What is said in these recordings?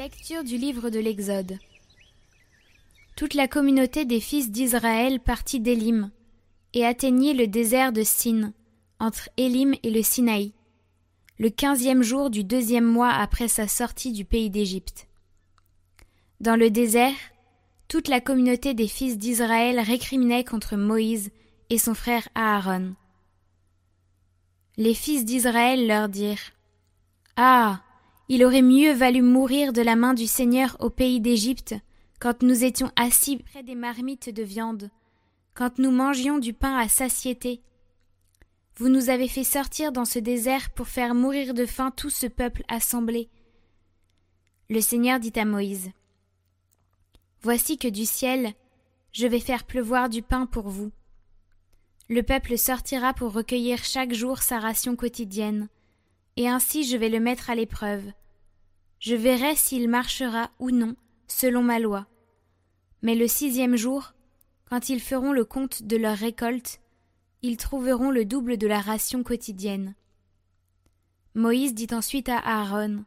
Lecture du livre de l'Exode. Toute la communauté des fils d'Israël partit d'Élim et atteignit le désert de Sin, entre Élim et le Sinaï, le quinzième jour du deuxième mois après sa sortie du pays d'Égypte. Dans le désert, toute la communauté des fils d'Israël récriminait contre Moïse et son frère Aaron. Les fils d'Israël leur dirent Ah, il aurait mieux valu mourir de la main du Seigneur au pays d'Égypte, quand nous étions assis près des marmites de viande, quand nous mangions du pain à satiété. Vous nous avez fait sortir dans ce désert pour faire mourir de faim tout ce peuple assemblé. Le Seigneur dit à Moïse. Voici que du ciel je vais faire pleuvoir du pain pour vous. Le peuple sortira pour recueillir chaque jour sa ration quotidienne, et ainsi je vais le mettre à l'épreuve. Je verrai s'il marchera ou non selon ma loi. Mais le sixième jour, quand ils feront le compte de leur récolte, ils trouveront le double de la ration quotidienne. Moïse dit ensuite à Aaron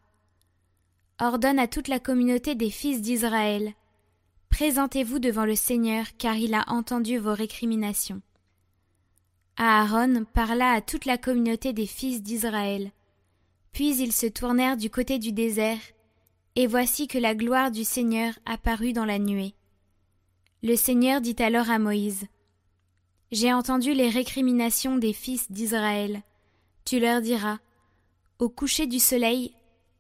Ordonne à toute la communauté des fils d'Israël Présentez-vous devant le Seigneur, car il a entendu vos récriminations. Aaron parla à toute la communauté des fils d'Israël. Puis ils se tournèrent du côté du désert, et voici que la gloire du Seigneur apparut dans la nuée. Le Seigneur dit alors à Moïse. J'ai entendu les récriminations des fils d'Israël. Tu leur diras. Au coucher du soleil,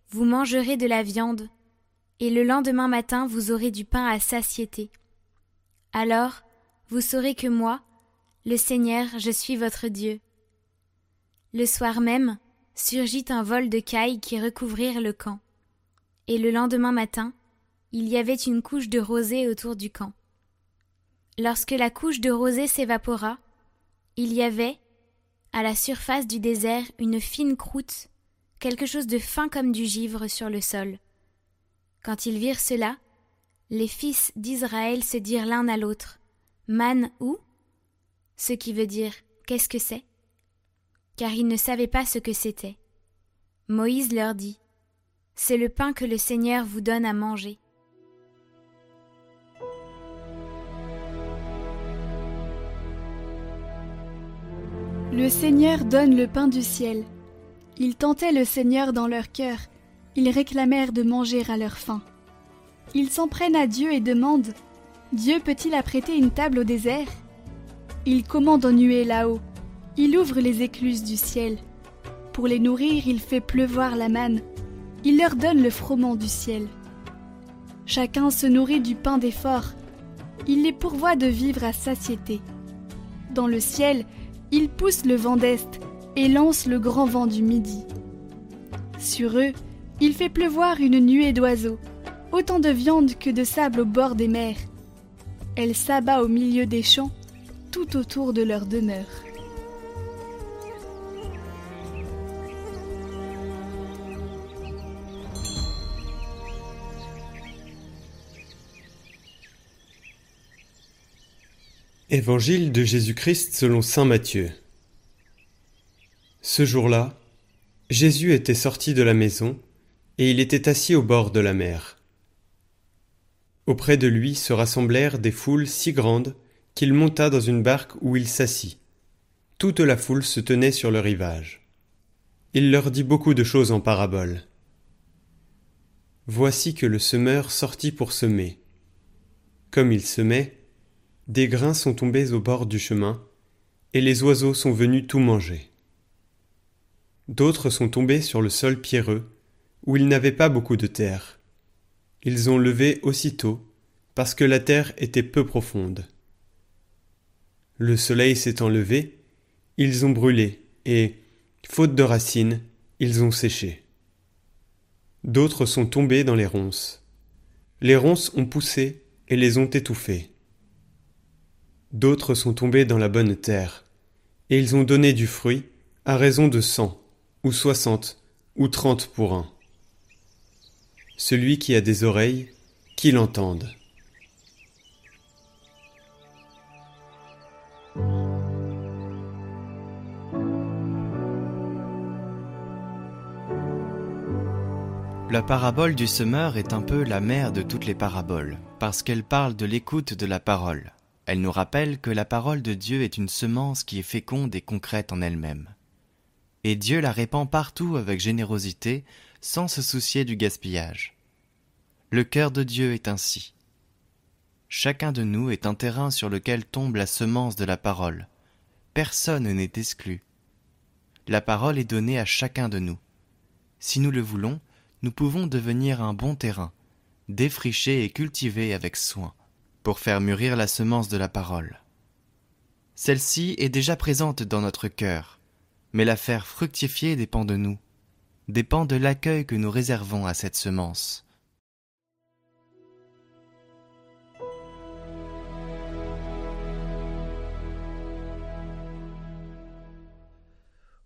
vous mangerez de la viande, et le lendemain matin vous aurez du pain à satiété. Alors vous saurez que moi, le Seigneur, je suis votre Dieu. Le soir même, surgit un vol de cailles qui recouvrirent le camp. Et le lendemain matin, il y avait une couche de rosée autour du camp. Lorsque la couche de rosée s'évapora, il y avait, à la surface du désert, une fine croûte, quelque chose de fin comme du givre sur le sol. Quand ils virent cela, les fils d'Israël se dirent l'un à l'autre Man où? Ce qui veut dire Qu'est-ce que c'est? Car ils ne savaient pas ce que c'était. Moïse leur dit C'est le pain que le Seigneur vous donne à manger. Le Seigneur donne le pain du ciel. Ils tentaient le Seigneur dans leur cœur. Ils réclamèrent de manger à leur faim. Ils s'en prennent à Dieu et demandent Dieu peut-il apprêter une table au désert? Il commande en nuée là-haut il ouvre les écluses du ciel. Pour les nourrir, il fait pleuvoir la manne. Il leur donne le froment du ciel. Chacun se nourrit du pain d'effort. Il les pourvoit de vivre à satiété. Dans le ciel, il pousse le vent d'est et lance le grand vent du midi. Sur eux, il fait pleuvoir une nuée d'oiseaux, autant de viande que de sable au bord des mers. Elle s'abat au milieu des champs, tout autour de leur demeure. Évangile de Jésus-Christ selon Saint Matthieu. Ce jour-là, Jésus était sorti de la maison, et il était assis au bord de la mer. Auprès de lui se rassemblèrent des foules si grandes qu'il monta dans une barque où il s'assit. Toute la foule se tenait sur le rivage. Il leur dit beaucoup de choses en paraboles. Voici que le semeur sortit pour semer. Comme il semait, des grains sont tombés au bord du chemin, et les oiseaux sont venus tout manger. D'autres sont tombés sur le sol pierreux, où il n'avait pas beaucoup de terre. Ils ont levé aussitôt, parce que la terre était peu profonde. Le soleil s'étant levé, ils ont brûlé, et, faute de racines, ils ont séché. D'autres sont tombés dans les ronces. Les ronces ont poussé et les ont étouffés. D'autres sont tombés dans la bonne terre, et ils ont donné du fruit à raison de cent, ou soixante, ou trente pour un. Celui qui a des oreilles, qu'il entende. La parabole du semeur est un peu la mère de toutes les paraboles, parce qu'elle parle de l'écoute de la parole. Elle nous rappelle que la parole de Dieu est une semence qui est féconde et concrète en elle-même. Et Dieu la répand partout avec générosité, sans se soucier du gaspillage. Le cœur de Dieu est ainsi. Chacun de nous est un terrain sur lequel tombe la semence de la parole. Personne n'est exclu. La parole est donnée à chacun de nous. Si nous le voulons, nous pouvons devenir un bon terrain, défriché et cultivé avec soin, pour faire mûrir la semence de la parole. Celle-ci est déjà présente dans notre cœur, mais la faire fructifier dépend de nous, dépend de l'accueil que nous réservons à cette semence.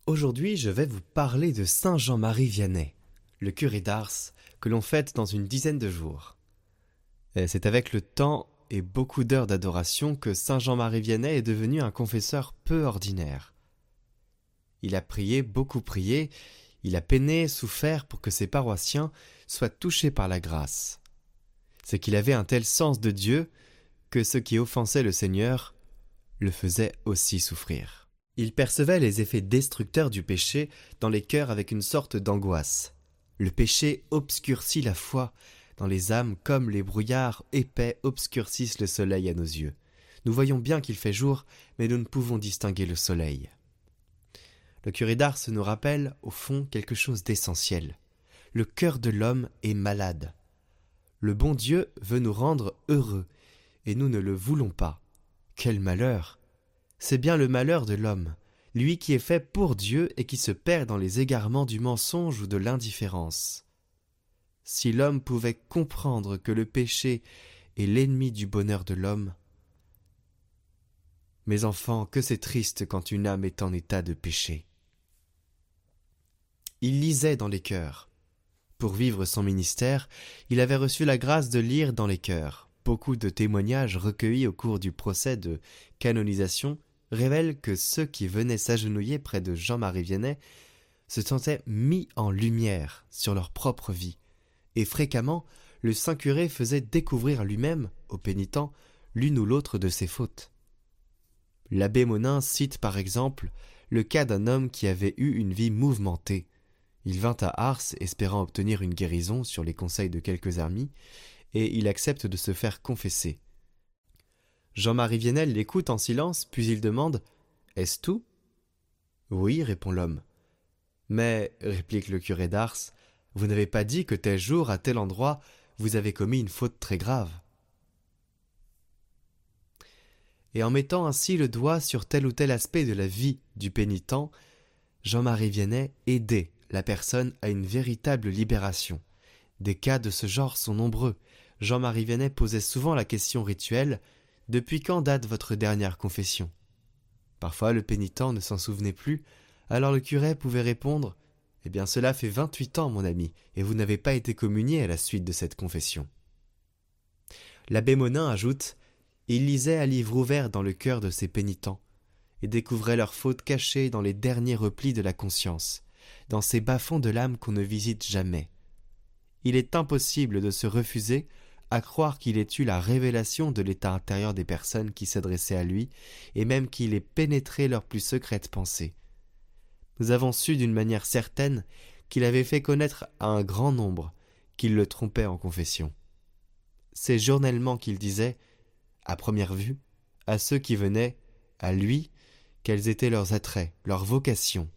Aujourd'hui, je vais vous parler de Saint Jean-Marie Vianney le curé d'Ars, que l'on fête dans une dizaine de jours. C'est avec le temps et beaucoup d'heures d'adoration que Saint Jean-Marie Vianney est devenu un confesseur peu ordinaire. Il a prié, beaucoup prié, il a peiné, souffert pour que ses paroissiens soient touchés par la grâce. C'est qu'il avait un tel sens de Dieu que ce qui offensait le Seigneur le faisait aussi souffrir. Il percevait les effets destructeurs du péché dans les cœurs avec une sorte d'angoisse. Le péché obscurcit la foi dans les âmes comme les brouillards épais obscurcissent le soleil à nos yeux. Nous voyons bien qu'il fait jour, mais nous ne pouvons distinguer le soleil. Le curé d'Ars nous rappelle, au fond, quelque chose d'essentiel. Le cœur de l'homme est malade. Le bon Dieu veut nous rendre heureux, et nous ne le voulons pas. Quel malheur C'est bien le malheur de l'homme lui qui est fait pour Dieu et qui se perd dans les égarements du mensonge ou de l'indifférence. Si l'homme pouvait comprendre que le péché est l'ennemi du bonheur de l'homme, mes enfants, que c'est triste quand une âme est en état de péché. Il lisait dans les cœurs. Pour vivre son ministère, il avait reçu la grâce de lire dans les cœurs. Beaucoup de témoignages recueillis au cours du procès de canonisation révèle que ceux qui venaient s'agenouiller près de Jean-Marie Vianney se sentaient mis en lumière sur leur propre vie, et fréquemment le saint curé faisait découvrir lui-même aux pénitents l'une ou l'autre de ses fautes. L'abbé Monin cite par exemple le cas d'un homme qui avait eu une vie mouvementée. Il vint à Ars espérant obtenir une guérison sur les conseils de quelques amis, et il accepte de se faire confesser. Jean-Marie Vienel l'écoute en silence, puis il demande Est-ce tout? Oui, répond l'homme. Mais, réplique le curé d'Ars, vous n'avez pas dit que tel jour, à tel endroit, vous avez commis une faute très grave. Et en mettant ainsi le doigt sur tel ou tel aspect de la vie du pénitent, Jean-Marie Viennet aidait la personne à une véritable libération. Des cas de ce genre sont nombreux. Jean-Marie Viennet posait souvent la question rituelle depuis quand date votre dernière confession? Parfois le pénitent ne s'en souvenait plus, alors le curé pouvait répondre Eh bien cela fait vingt-huit ans, mon ami, et vous n'avez pas été communié à la suite de cette confession. L'abbé Monin ajoute Il lisait un livre ouvert dans le cœur de ses pénitents, et découvrait leurs fautes cachées dans les derniers replis de la conscience, dans ces bas-fonds de l'âme qu'on ne visite jamais. Il est impossible de se refuser à croire qu'il ait eu la révélation de l'état intérieur des personnes qui s'adressaient à lui, et même qu'il ait pénétré leurs plus secrètes pensées. Nous avons su d'une manière certaine qu'il avait fait connaître à un grand nombre qu'il le trompait en confession. C'est journellement qu'il disait, à première vue, à ceux qui venaient, à lui, quels étaient leurs attraits, leurs vocations,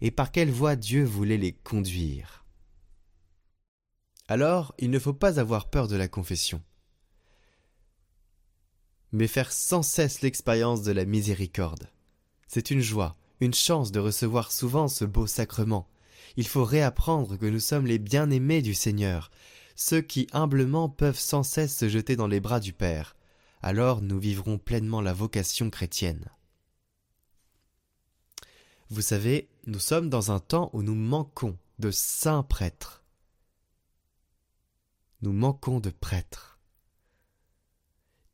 et par quelle voie Dieu voulait les conduire. Alors, il ne faut pas avoir peur de la confession, mais faire sans cesse l'expérience de la miséricorde. C'est une joie, une chance de recevoir souvent ce beau sacrement. Il faut réapprendre que nous sommes les bien-aimés du Seigneur. ceux qui humblement peuvent sans cesse se jeter dans les bras du Père. Alors nous vivrons pleinement la vocation chrétienne. Vous savez, nous sommes dans un temps où nous manquons de saints prêtres. Nous manquons de prêtres.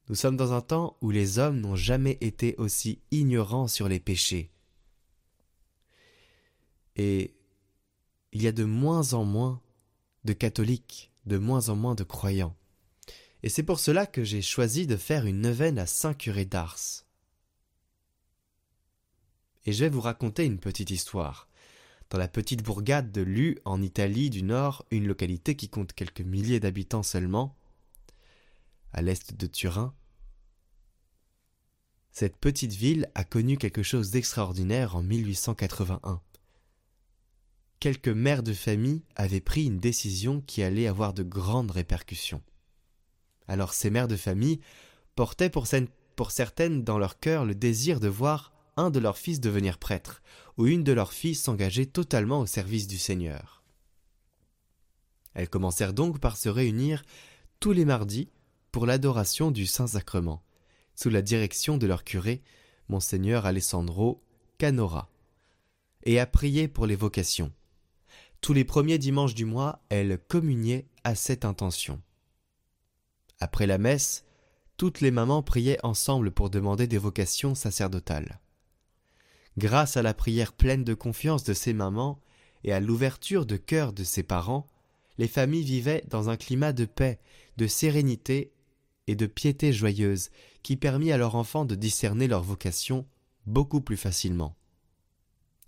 Nous sommes dans un temps où les hommes n'ont jamais été aussi ignorants sur les péchés. Et il y a de moins en moins de catholiques, de moins en moins de croyants. Et c'est pour cela que j'ai choisi de faire une neuvaine à Saint Curé d'Ars. Et je vais vous raconter une petite histoire. Dans la petite bourgade de Lu, en Italie du Nord, une localité qui compte quelques milliers d'habitants seulement, à l'est de Turin, cette petite ville a connu quelque chose d'extraordinaire en 1881 quelques mères de famille avaient pris une décision qui allait avoir de grandes répercussions. Alors ces mères de famille portaient pour, certaines dans leur cœur le désir de voir un de leurs fils devenir prêtre, ou une de leurs filles s'engager totalement au service du Seigneur. Elles commencèrent donc par se réunir tous les mardis pour l'adoration du Saint-Sacrement, sous la direction de leur curé, monseigneur Alessandro Canora, et à prier pour les vocations. Tous les premiers dimanches du mois, elle communiait à cette intention. Après la messe, toutes les mamans priaient ensemble pour demander des vocations sacerdotales. Grâce à la prière pleine de confiance de ces mamans et à l'ouverture de cœur de ses parents, les familles vivaient dans un climat de paix, de sérénité et de piété joyeuse qui permit à leurs enfants de discerner leur vocation beaucoup plus facilement.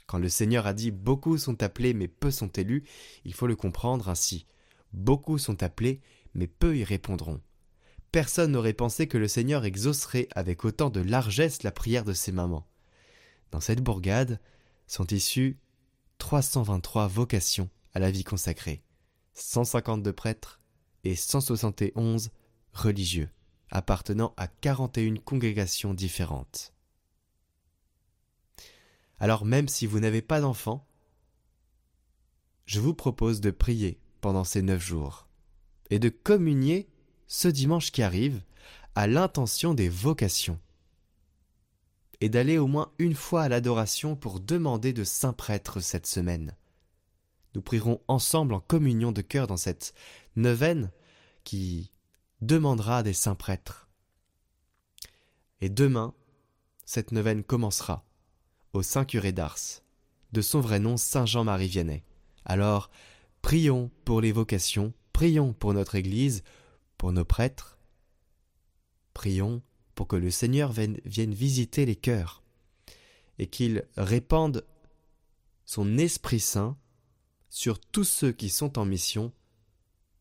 Quand le Seigneur a dit Beaucoup sont appelés, mais peu sont élus, il faut le comprendre ainsi. Beaucoup sont appelés, mais peu y répondront. Personne n'aurait pensé que le Seigneur exaucerait avec autant de largesse la prière de ses mamans. Dans cette bourgade sont issues 323 vocations à la vie consacrée, 152 prêtres et 171 religieux, appartenant à 41 congrégations différentes. Alors même si vous n'avez pas d'enfant, je vous propose de prier pendant ces neuf jours et de communier ce dimanche qui arrive à l'intention des vocations et d'aller au moins une fois à l'adoration pour demander de saint prêtre cette semaine. Nous prierons ensemble en communion de cœur dans cette neuvaine qui demandera des saints prêtres. Et demain, cette neuvaine commencera au Saint Curé d'Ars, de son vrai nom Saint Jean-Marie Vianney. Alors, prions pour les vocations, prions pour notre Église, pour nos prêtres, prions pour que le Seigneur vienne, vienne visiter les cœurs et qu'il répande son Esprit Saint sur tous ceux qui sont en mission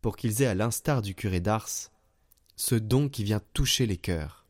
pour qu'ils aient à l'instar du curé d'Ars ce don qui vient toucher les cœurs.